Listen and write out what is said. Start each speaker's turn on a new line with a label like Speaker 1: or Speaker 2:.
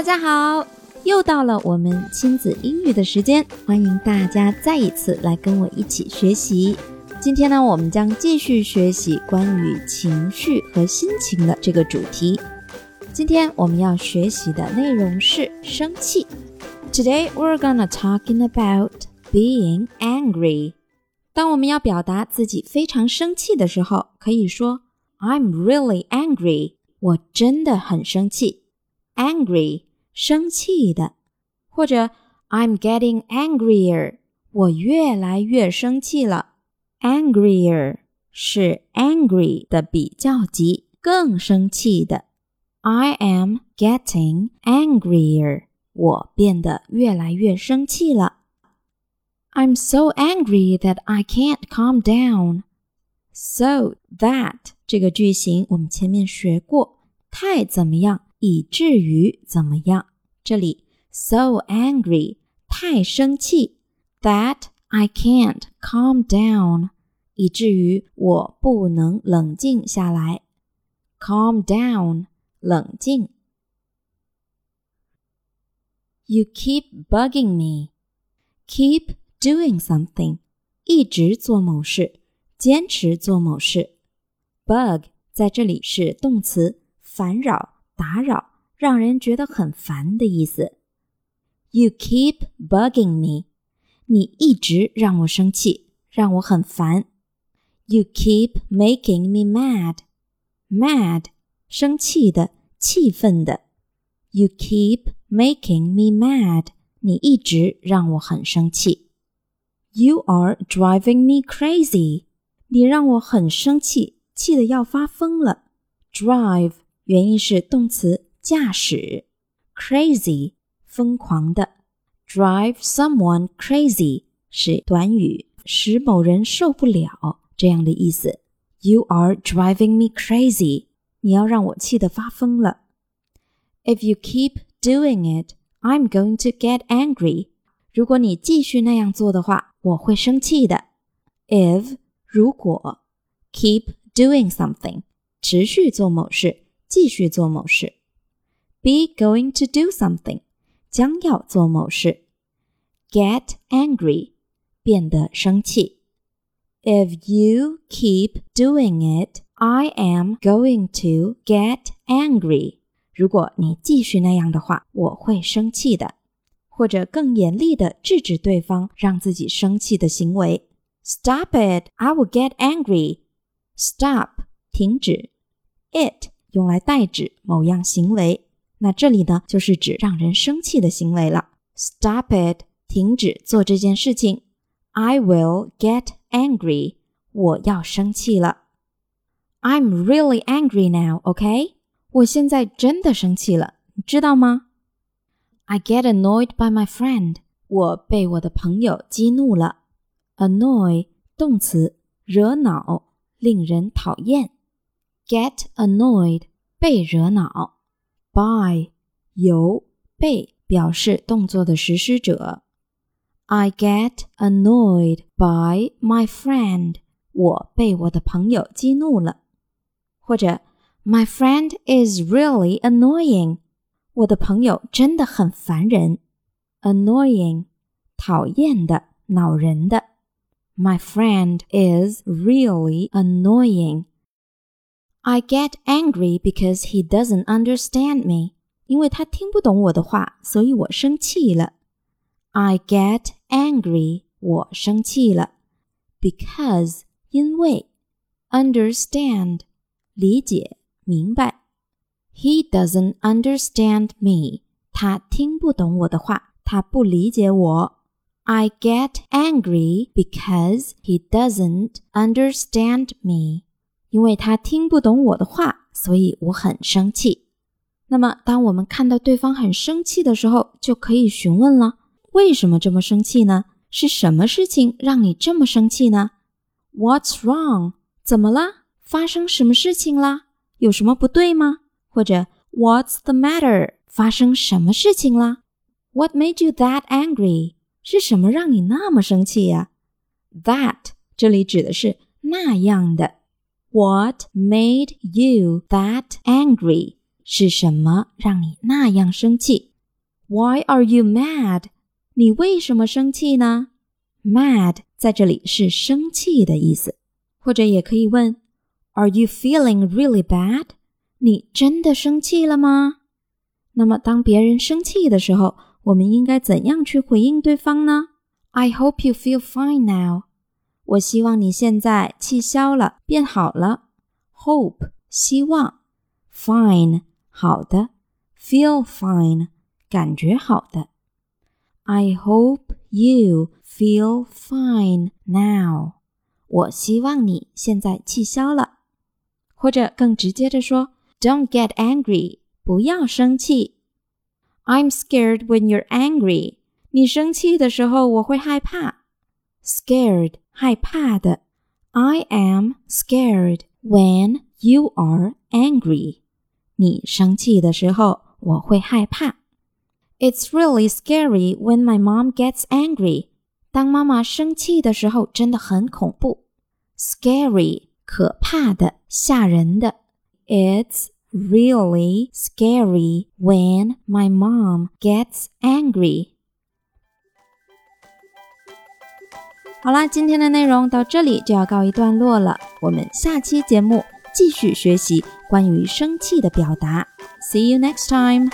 Speaker 1: 大家好，又到了我们亲子英语的时间，欢迎大家再一次来跟我一起学习。今天呢，我们将继续学习关于情绪和心情的这个主题。今天我们要学习的内容是生气。Today we're gonna talking about being angry。当我们要表达自己非常生气的时候，可以说 I'm really angry。我真的很生气。angry 生气的，或者 I'm getting angrier，我越来越生气了。angrier 是 angry 的比较级，更生气的。I am getting angrier，我变得越来越生气了。I'm so angry that I can't calm down. So that 这个句型我们前面学过，太怎么样？以至于怎么样？ 这里 so angry 太生气，that I can't calm down 以至于我不能冷静下来。calm down 冷静。You keep bugging me. Keep doing something 一直做某事，坚持做某事。bug 在这里是动词，烦扰。打扰， 让人觉得很烦的意思。You keep bugging me，你一直让我生气，让我很烦。You keep making me mad，mad 生气的，气愤的。You keep making me mad，你一直让我很生气。You are driving me crazy，你让我很生气，气得要发疯了。Drive。原因是动词驾驶，crazy 疯狂的，drive someone crazy 是短语，使某人受不了这样的意思。You are driving me crazy，你要让我气得发疯了。If you keep doing it, I'm going to get angry。如果你继续那样做的话，我会生气的。If 如果 keep doing something 持续做某事。继续做某事，be going to do something，将要做某事，get angry，变得生气。If you keep doing it, I am going to get angry。如果你继续那样的话，我会生气的。或者更严厉的制止对方让自己生气的行为。Stop it! I will get angry. Stop，停止。It 用来代指某样行为，那这里呢就是指让人生气的行为了。Stop it，停止做这件事情。I will get angry，我要生气了。I'm really angry now，OK？我现在真的生气了，你知道吗？I get annoyed by my friend，我被我的朋友激怒了。Annoy 动词，惹恼，令人讨厌。get annoyed 被惹恼，by 由被表示动作的实施者。I get annoyed by my friend，我被我的朋友激怒了。或者 My friend is really annoying，我的朋友真的很烦人。Annoying，讨厌的，恼人的。My friend is really annoying。I get angry because he doesn't understand me. 因为他听不懂我的话，所以我生气了。I get angry，我生气了。Because 因为 understand 理解明白。He doesn't understand me，他听不懂我的话，他不理解我。I get angry because he doesn't understand me. 因为他听不懂我的话，所以我很生气。那么，当我们看到对方很生气的时候，就可以询问了：为什么这么生气呢？是什么事情让你这么生气呢？What's wrong？怎么了？发生什么事情啦？有什么不对吗？或者 What's the matter？发生什么事情啦？What made you that angry？是什么让你那么生气呀？That 这里指的是那样的。What made you that angry？是什么让你那样生气？ Why are you mad？你为什么生气呢？Mad 在这里是生气的意思，或者也可以问 Are you feeling really bad？你真的生气了吗？那么当别人生气的时候，我们应该怎样去回应对方呢？I hope you feel fine now。 我希望你现在气消了，变好了。Hope 希望，fine 好的，feel fine 感觉好的。I hope you feel fine now。我希望你现在气消了，或者更直接的说，Don't get angry，不要生气。I'm scared when you're angry。你生气的时候，我会害怕。Scared，害怕的。I am scared when you are angry。你生气的时候，我会害怕。It's really scary when my mom gets angry。当妈妈生气的时候，真的很恐怖。Scary，可怕的，吓人的。It's really scary when my mom gets angry。 好啦，今天的内容到这里就要告一段落了。我们下期节目继续学习关于生气的表达。See you next time.